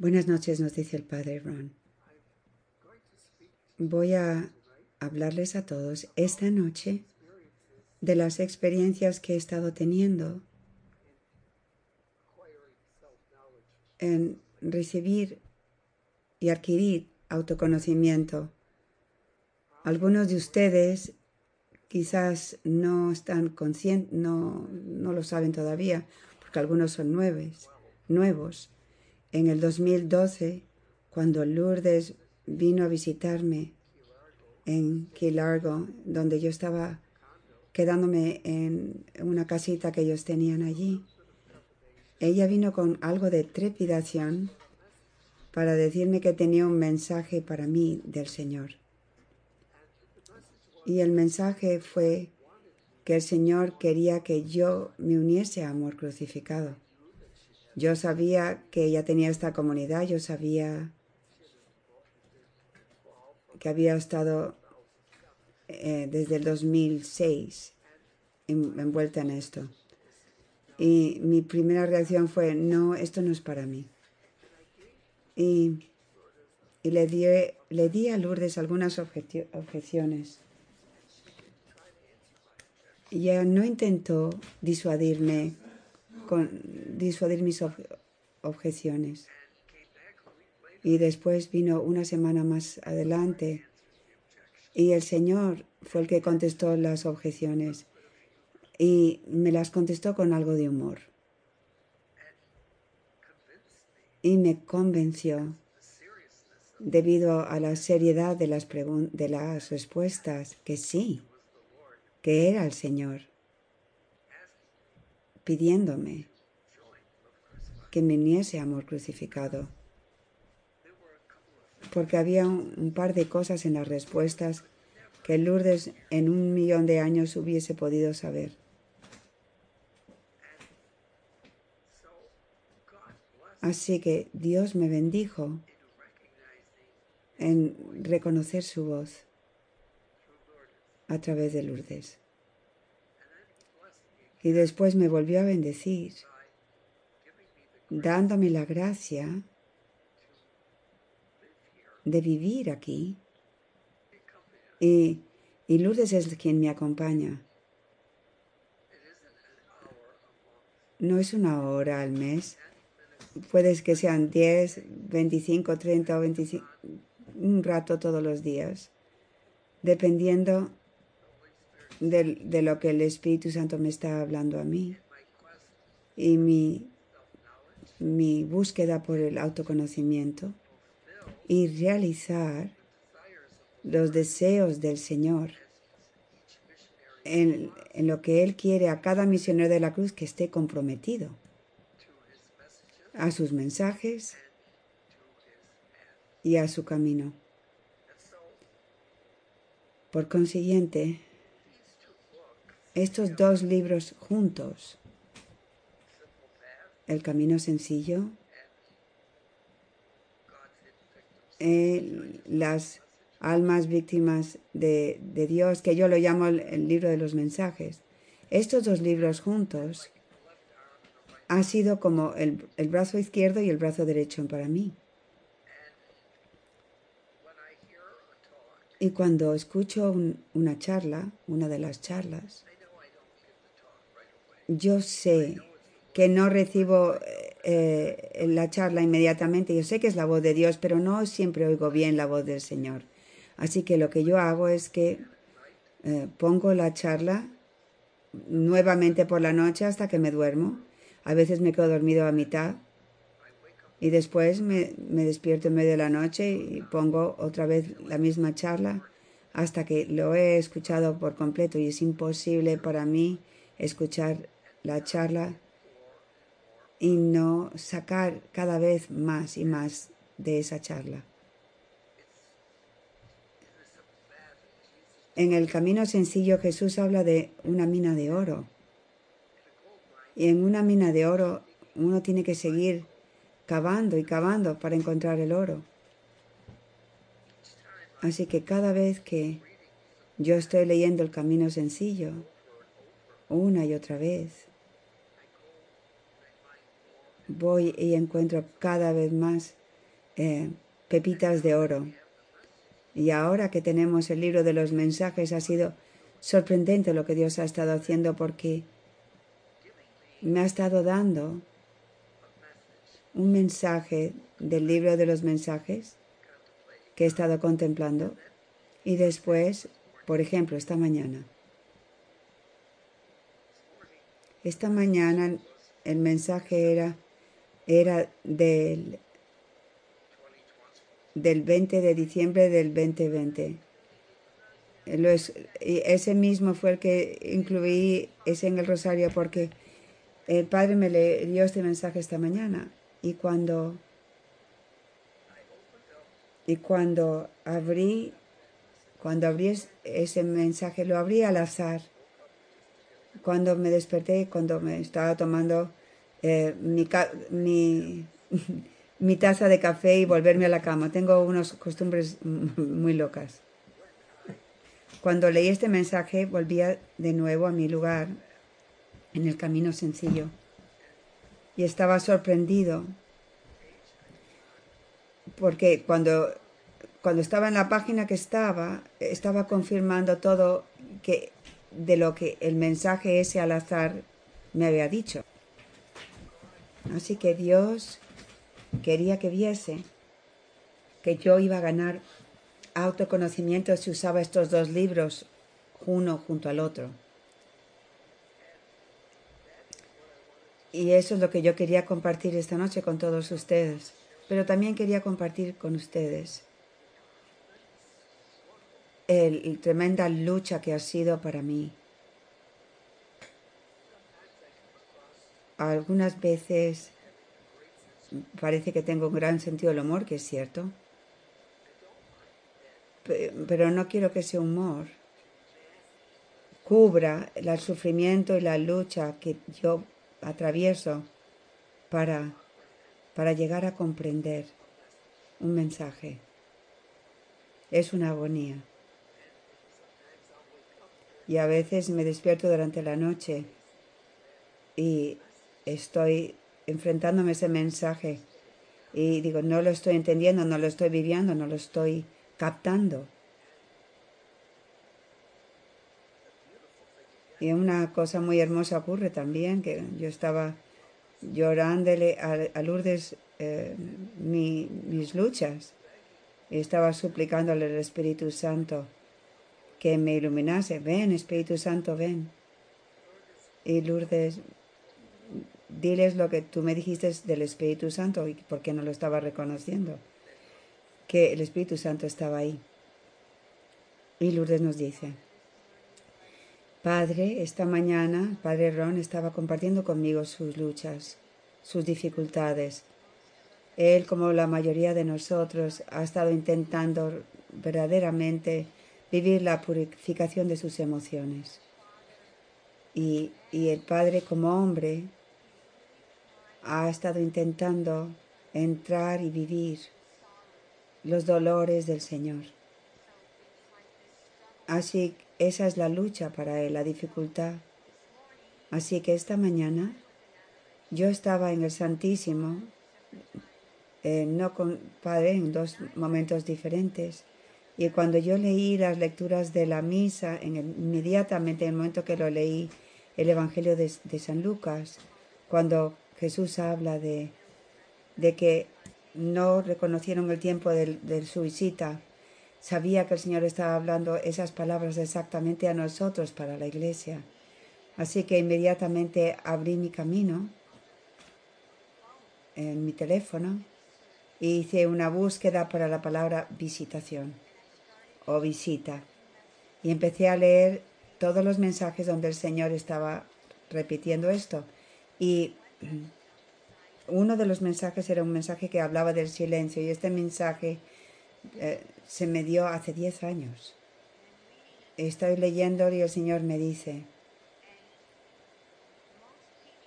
Buenas noches, nos dice el padre Ron. Voy a hablarles a todos esta noche de las experiencias que he estado teniendo en recibir y adquirir autoconocimiento. Algunos de ustedes quizás no están conscientes, no, no lo saben todavía, porque algunos son nuevos. nuevos. En el 2012, cuando Lourdes vino a visitarme en Key Largo, donde yo estaba quedándome en una casita que ellos tenían allí. Ella vino con algo de trepidación para decirme que tenía un mensaje para mí del Señor. Y el mensaje fue que el Señor quería que yo me uniese a Amor Crucificado. Yo sabía que ella tenía esta comunidad, yo sabía que había estado eh, desde el 2006 envuelta en esto. Y mi primera reacción fue, no, esto no es para mí. Y, le, di, le di a Lourdes algunas objeciones. Y no intentó disuadirme, con, disuadir mis objeciones. Y después vino una semana más adelante y el Señor fue el que contestó las objeciones y me las contestó con algo de humor. Y me convenció, debido a la seriedad de las, de las respuestas, que sí, que era el Señor, pidiéndome que me uniese amor crucificado porque había un, par de cosas en las respuestas que Lourdes en un millón de años hubiese podido saber. Así que Dios me bendijo en reconocer su voz a través de Lourdes. Y después me volvió a bendecir, dándome la gracia de vivir aquí. Y, y Lourdes es quien me acompaña. No es una hora al mes. Puede que sean 10, 25, 30 o 25, un rato todos los días, dependiendo de, de, lo que el Espíritu Santo me está hablando a mí. Y mi, mi búsqueda por el autoconocimiento y realizar los deseos del Señor en, lo que Él quiere a cada misionero de la cruz que esté comprometido a sus mensajes y a su camino. Por consiguiente, estos dos libros juntos, El Camino Sencillo Eh, las almas víctimas de, Dios, que yo lo llamo el, libro de los mensajes. Estos dos libros juntos han sido como el, brazo izquierdo y el brazo derecho para mí. Y cuando escucho una charla, una de las charlas, yo sé que no recibo eh, eh, la charla inmediatamente. Yo sé que es la voz de Dios, pero no siempre oigo bien la voz del Señor. Así que lo que yo hago es que eh, pongo la charla nuevamente por la noche hasta que me duermo. A veces me quedo dormido a mitad y después me, me despierto en medio de la noche y pongo otra vez la misma charla hasta que lo he escuchado por completo y es imposible para mí escuchar la charla y no sacar cada vez más y más de esa charla. En el camino sencillo Jesús habla de una mina de oro. Y en una mina de oro uno tiene que seguir cavando y cavando para encontrar el oro. Así que cada vez que yo estoy leyendo el camino sencillo, una y otra vez, voy y encuentro cada vez más eh, pepitas de oro. Y ahora que tenemos el libro de los mensajes ha sido sorprendente lo que Dios ha estado haciendo porque me ha estado dando un mensaje del libro de los mensajes que he estado contemplando y después, por ejemplo, esta mañana. Esta mañana el mensaje era, era del, del 20 de diciembre del 2020. ese mismo fue el que incluí ese en el rosario porque el Padre me le dio este mensaje esta mañana y cuando y cuando abrí cuando abrí ese mensaje lo abrí al azar cuando me desperté cuando me estaba tomando eh, mi, taza de café y volverme a la cama. Tengo unas costumbres muy locas. Cuando leí este mensaje volvía de nuevo a mi lugar en el camino sencillo. Y estaba sorprendido porque cuando, cuando estaba en la página que estaba, estaba confirmando todo que, de lo que el mensaje ese al azar me había dicho. Así que Dios quería que viese que yo iba a ganar autoconocimiento si usaba estos dos libros uno junto al otro. Y eso es lo que yo quería compartir esta noche con todos ustedes. Pero también quería compartir con ustedes la tremenda lucha que ha sido para mí. Algunas veces parece que tengo un gran sentido del humor, que es cierto. Pero no quiero que ese humor cubra el sufrimiento y la lucha que yo atravieso para, para llegar a comprender un mensaje. Es una agonía. Y a veces me despierto durante la noche y estoy enfrentándome a ese mensaje y digo, no lo estoy entendiendo, no lo estoy viviendo, no lo estoy captando. Y una cosa muy hermosa ocurre también, que yo estaba llorándole a, Lourdes eh, mis luchas. Y estaba suplicándole al Espíritu Santo que me iluminase. Ven, Espíritu Santo, ven. Y Lourdes, diles lo que tú me dijiste del Espíritu Santo y por qué no lo estaba reconociendo. Que el Espíritu Santo estaba ahí. Y Lourdes nos dice, Padre, esta mañana, Padre Ron estaba compartiendo conmigo sus luchas, sus dificultades. Él, como la mayoría de nosotros, ha estado intentando verdaderamente vivir la purificación de sus emociones. Y, y el Padre, como hombre, ha estado intentando entrar y vivir los dolores del Señor. Así esa es la lucha para él, la dificultad. Así que esta mañana yo estaba en el Santísimo, eh, no con Padre, en dos momentos diferentes. Y cuando yo leí las lecturas de la misa, en inmediatamente en el momento que lo leí, el Evangelio de, San Lucas, cuando Jesús habla de, de que no reconocieron el tiempo de su visita, Sabía que el Señor estaba hablando esas palabras exactamente a nosotros para la iglesia. Así que inmediatamente abrí mi camino en mi teléfono y hice una búsqueda para la palabra visitación o visita. Y empecé a leer todos los mensajes donde el Señor estaba repitiendo esto. Y uno de los mensajes era un mensaje que hablaba del silencio y este mensaje eh, se me dio hace 10 años. Estoy leyendo y el Señor me dice,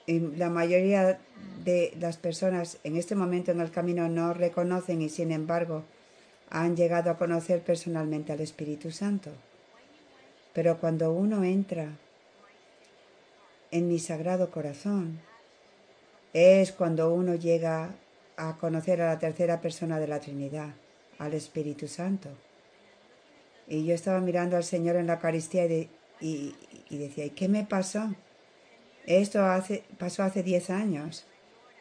y la mayoría de las personas en este momento en el camino no reconocen y sin embargo han llegado a conocer personalmente al Espíritu Santo. Pero cuando uno entra en mi sagrado corazón, es cuando uno llega a conocer a la tercera persona de la Trinidad, al Espíritu Santo. Y yo estaba mirando al Señor en la Eucaristía y, decía, ¿y qué me pasó? Esto pasó hace diez años.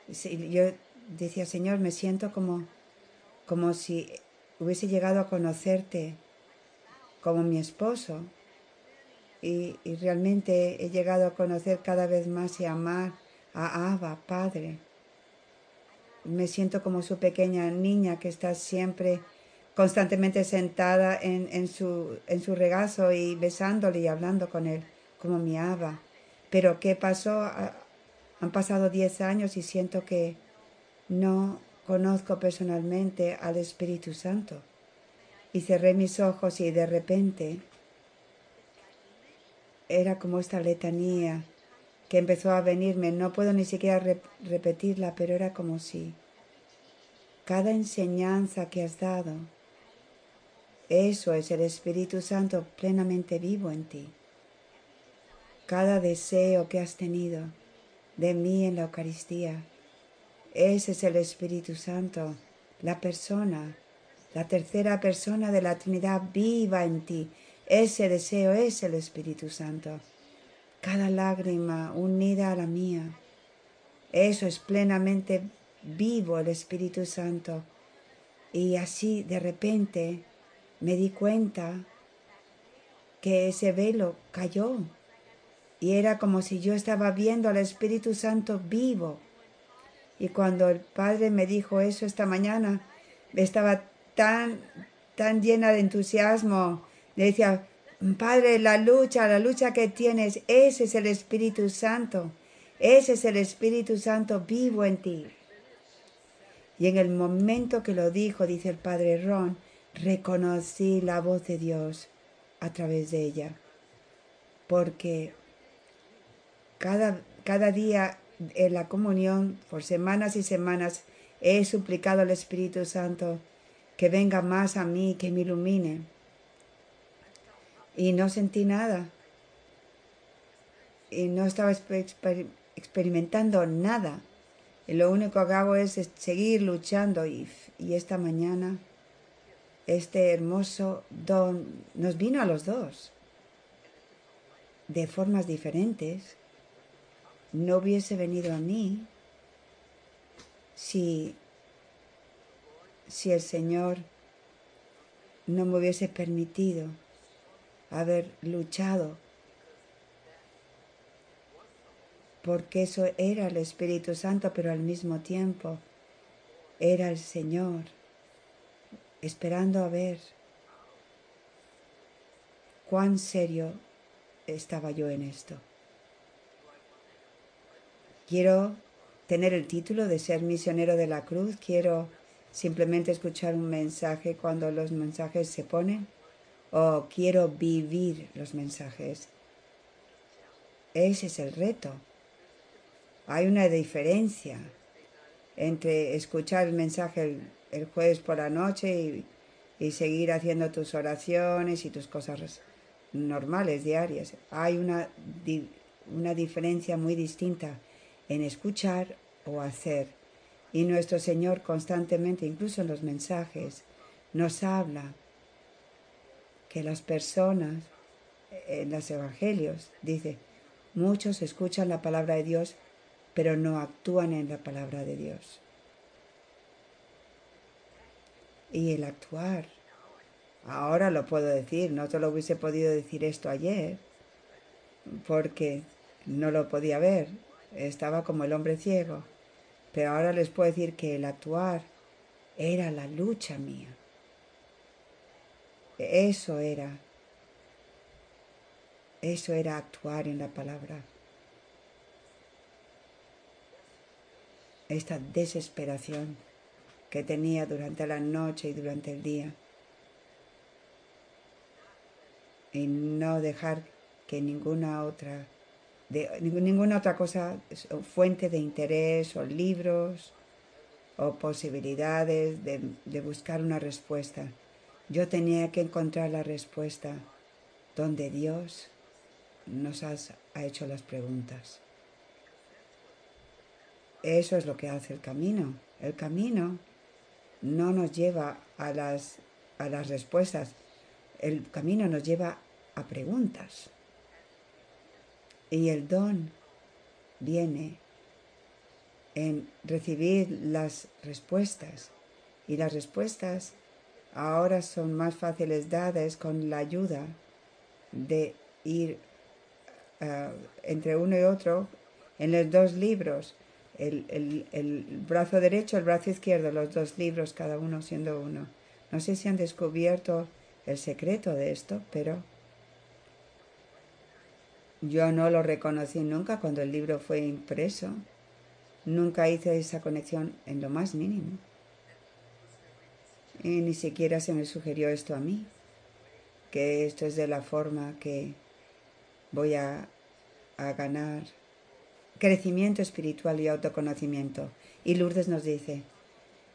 Yo decía, Señor, me siento como, como si hubiese llegado a conocerte como mi esposo. Y, y realmente he llegado a conocer cada vez más y amar a Abba, Padre. Me siento como su pequeña niña que está siempre constantemente sentada en, su, en su regazo y besándole y hablando con él, como mi Abba. Pero ¿qué pasó? Han pasado diez años y siento que no conozco personalmente al Espíritu Santo. Y cerré mis ojos y de repente era como esta letanía que empezó a venirme. No puedo ni siquiera repetirla, pero era como si cada enseñanza que has dado, eso es el Espíritu Santo plenamente vivo en ti. Cada deseo que has tenido de mí en la Eucaristía, ese es el Espíritu Santo, la persona, la tercera persona de la Trinidad viva en ti. Ese deseo es el Espíritu Santo cada lágrima unida a la mía. Eso es plenamente vivo el Espíritu Santo. Y así de repente me di cuenta que ese velo cayó y era como si yo estaba viendo al Espíritu Santo vivo. Y cuando el Padre me dijo eso esta mañana, estaba tan, tan llena de entusiasmo. Le decía, Padre, la lucha, la lucha que tienes, ese es el Espíritu Santo. Ese es el Espíritu Santo vivo en ti. Y en el momento que lo dijo, dice el Padre Ron, reconocí la voz de Dios a través de ella. Porque cada, cada día en la comunión, por semanas y semanas, he suplicado al Espíritu Santo que venga más a mí, que me ilumine y no sentí nada. Y no estaba experimentando nada. Y lo único que hago es seguir luchando y, y esta mañana este hermoso don nos vino a los dos de formas diferentes. No hubiese venido a mí si, si el Señor no me hubiese permitido haber luchado, porque eso era el Espíritu Santo, pero al mismo tiempo era el Señor, esperando a ver cuán serio estaba yo en esto. Quiero tener el título de ser misionero de la cruz, quiero simplemente escuchar un mensaje cuando los mensajes se ponen o quiero vivir los mensajes. Ese es el reto. Hay una diferencia entre escuchar el mensaje el, jueves por la noche y, y, seguir haciendo tus oraciones y tus cosas normales, diarias. Hay una, una diferencia muy distinta en escuchar o hacer. Y nuestro Señor constantemente, incluso en los mensajes, nos habla que las personas en los evangelios, dice, muchos escuchan la palabra de Dios, pero no actúan en la palabra de Dios. Y el actuar, ahora lo puedo decir, no te lo hubiese podido decir esto ayer, porque no lo podía ver, estaba como el hombre ciego, pero ahora les puedo decir que el actuar era la lucha mía eso era. Eso era actuar en la palabra. Esta desesperación que tenía durante la noche y durante el día. Y no dejar que ninguna otra, de, ninguna otra cosa, fuente de interés o libros o posibilidades de, de buscar una respuesta yo tenía que encontrar la respuesta donde Dios nos ha hecho las preguntas. Eso es lo que hace el camino. El camino no nos lleva a las, a las respuestas, el camino nos lleva a preguntas. Y el don viene en recibir las respuestas. Y las respuestas ahora son más fáciles dadas con la ayuda de ir eh, entre uno y otro en los dos libros, el, el, el, brazo derecho, el brazo izquierdo, los dos libros, cada uno siendo uno. No sé si han descubierto el secreto de esto, pero yo no lo reconocí nunca cuando el libro fue impreso. Nunca hice esa conexión en lo más mínimo. Ni siquiera se me sugirió esto a mí, que esto es de la forma que voy a, a ganar crecimiento espiritual y autoconocimiento. Y Lourdes nos dice,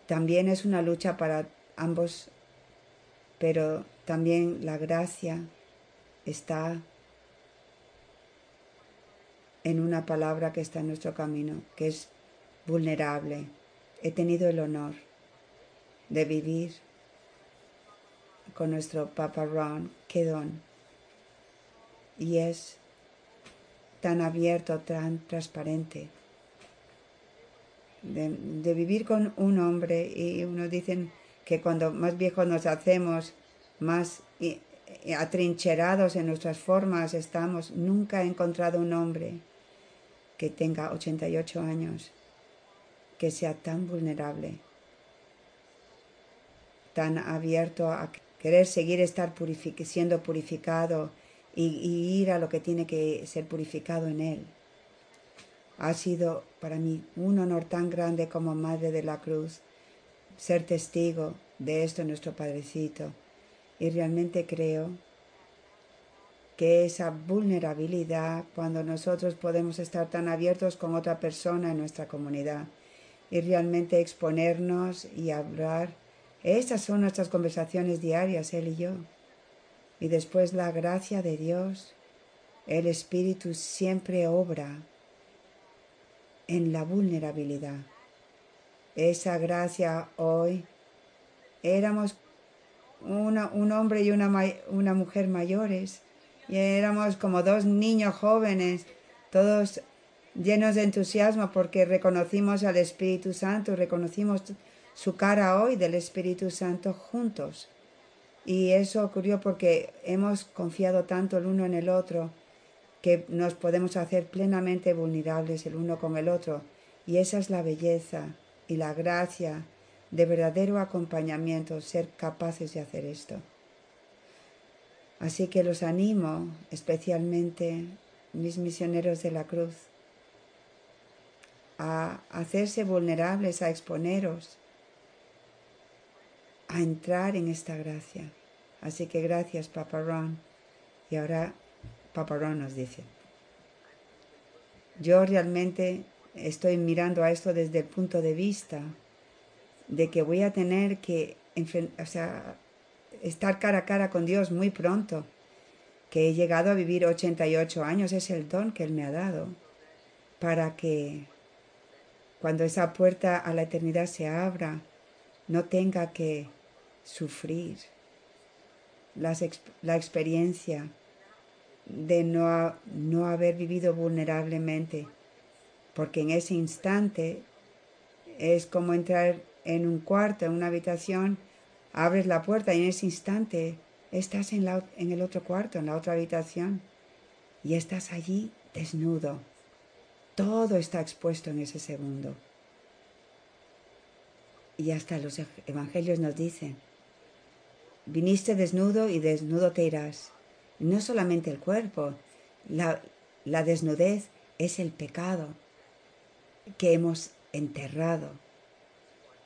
también es una lucha para ambos, pero también la gracia está en una palabra que está en nuestro camino, que es vulnerable. He tenido el honor de vivir con nuestro Papa Ron Kedon y es tan abierto, tan transparente. De, vivir con un hombre y uno dicen que cuando más viejos nos hacemos, más atrincherados en nuestras formas estamos. Nunca he encontrado un hombre que tenga 88 años que sea tan vulnerable, tan abierto a querer seguir estar siendo purificado y, ir a lo que tiene que ser purificado en Él. Ha sido para mí un honor tan grande como Madre de la Cruz ser testigo de esto nuestro Padrecito. Y realmente creo que esa vulnerabilidad, cuando nosotros podemos estar tan abiertos con otra persona en nuestra comunidad y realmente exponernos y hablar, esas son nuestras conversaciones diarias, Él y yo. Y después la gracia de Dios, el Espíritu siempre obra en la vulnerabilidad. Esa gracia hoy éramos un hombre y una, una mujer mayores y éramos como dos niños jóvenes, todos llenos de entusiasmo porque reconocimos al Espíritu Santo, reconocimos su cara hoy del Espíritu Santo juntos. Y eso ocurrió porque hemos confiado tanto el uno en el otro que nos podemos hacer plenamente vulnerables el uno con el otro. Y esa es la belleza y la gracia de verdadero acompañamiento, ser capaces de hacer esto. Así que los animo, especialmente mis misioneros de la cruz, a hacerse vulnerables, a exponeros, a entrar en esta gracia. Así que gracias, Papa Ron. Y ahora Papa Ron nos dice, yo realmente estoy mirando a esto desde el punto de vista de que voy a tener que o estar cara a cara con Dios muy pronto, que he llegado a vivir 88 años, es el don que Él me ha dado, para que cuando esa puerta a la eternidad se abra, no tenga que sufrir la experiencia de no, no haber vivido vulnerablemente, porque en ese instante es como entrar en un cuarto, en una habitación, abres la puerta y en ese instante estás en, la, en el otro cuarto, en la otra habitación, y estás allí desnudo. Todo está expuesto en ese segundo. Y hasta los evangelios nos dicen, viniste desnudo y desnudo te irás. No solamente el cuerpo, la, la desnudez es el pecado que hemos enterrado.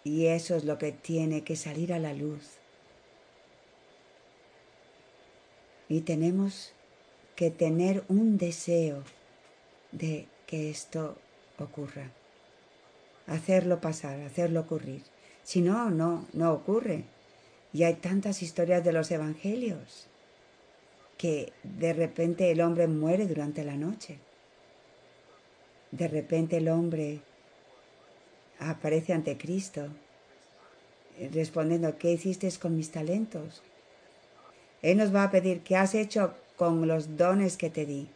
Y eso es lo que tiene que salir a la luz. Y tenemos que tener un deseo de que esto ocurra. Hacerlo pasar, hacerlo ocurrir. Si no, no, no ocurre. Y hay tantas historias de los evangelios que de repente el hombre muere durante la noche. De repente el hombre aparece ante Cristo, respondiendo, ¿qué hiciste con mis talentos? Él nos va a pedir, ¿qué has hecho con los dones que te di?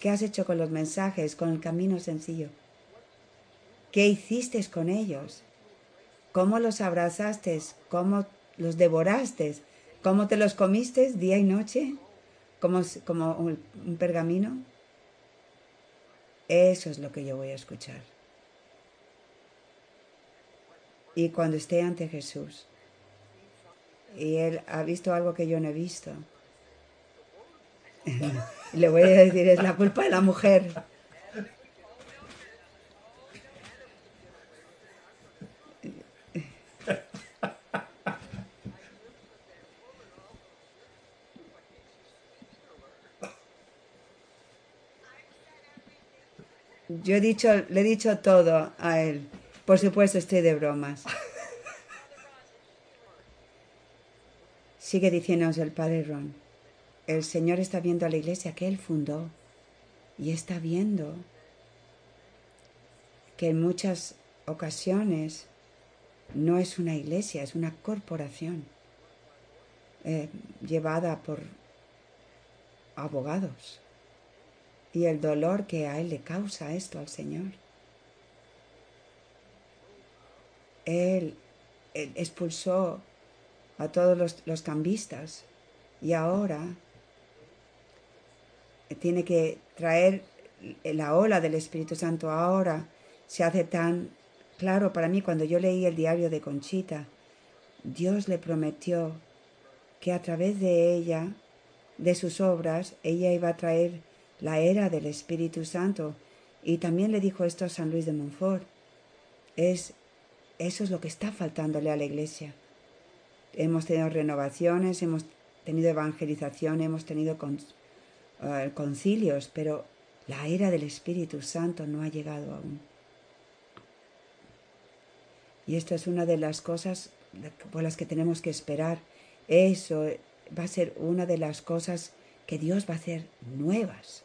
¿Qué has hecho con los mensajes, con el camino sencillo? ¿Qué hiciste con ellos? ¿Cómo los abrazaste? ¿Cómo los devoraste? ¿Cómo te los comiste día y noche? ¿Como, como un, un pergamino? Eso es lo que yo voy a escuchar. Y cuando esté ante Jesús, y Él ha visto algo que yo no he visto, le voy a decir, es la culpa de la mujer. Yo he dicho, le he dicho todo a él. Por supuesto, estoy de bromas. Sigue diciéndonos el padre Ron. El Señor está viendo a la iglesia que Él fundó y está viendo que en muchas ocasiones no es una iglesia, es una corporación eh, llevada por abogados y el dolor que a Él le causa esto al Señor. Él, expulsó a todos los, los cambistas y ahora tiene que traer la ola del Espíritu Santo. Ahora se hace tan claro para mí cuando yo leí el diario de Conchita. Dios le prometió que a través de ella, de sus obras, ella iba a traer la era del Espíritu Santo. Y también le dijo esto a San Luis de Montfort. Es, eso es lo que está faltándole a la iglesia. Hemos tenido renovaciones, hemos tenido evangelización, hemos tenido eh, concilios, pero la era del Espíritu Santo no ha llegado aún. Y esto es una de las cosas por las que tenemos que esperar. Eso va a ser una de las cosas que Dios va a hacer nuevas.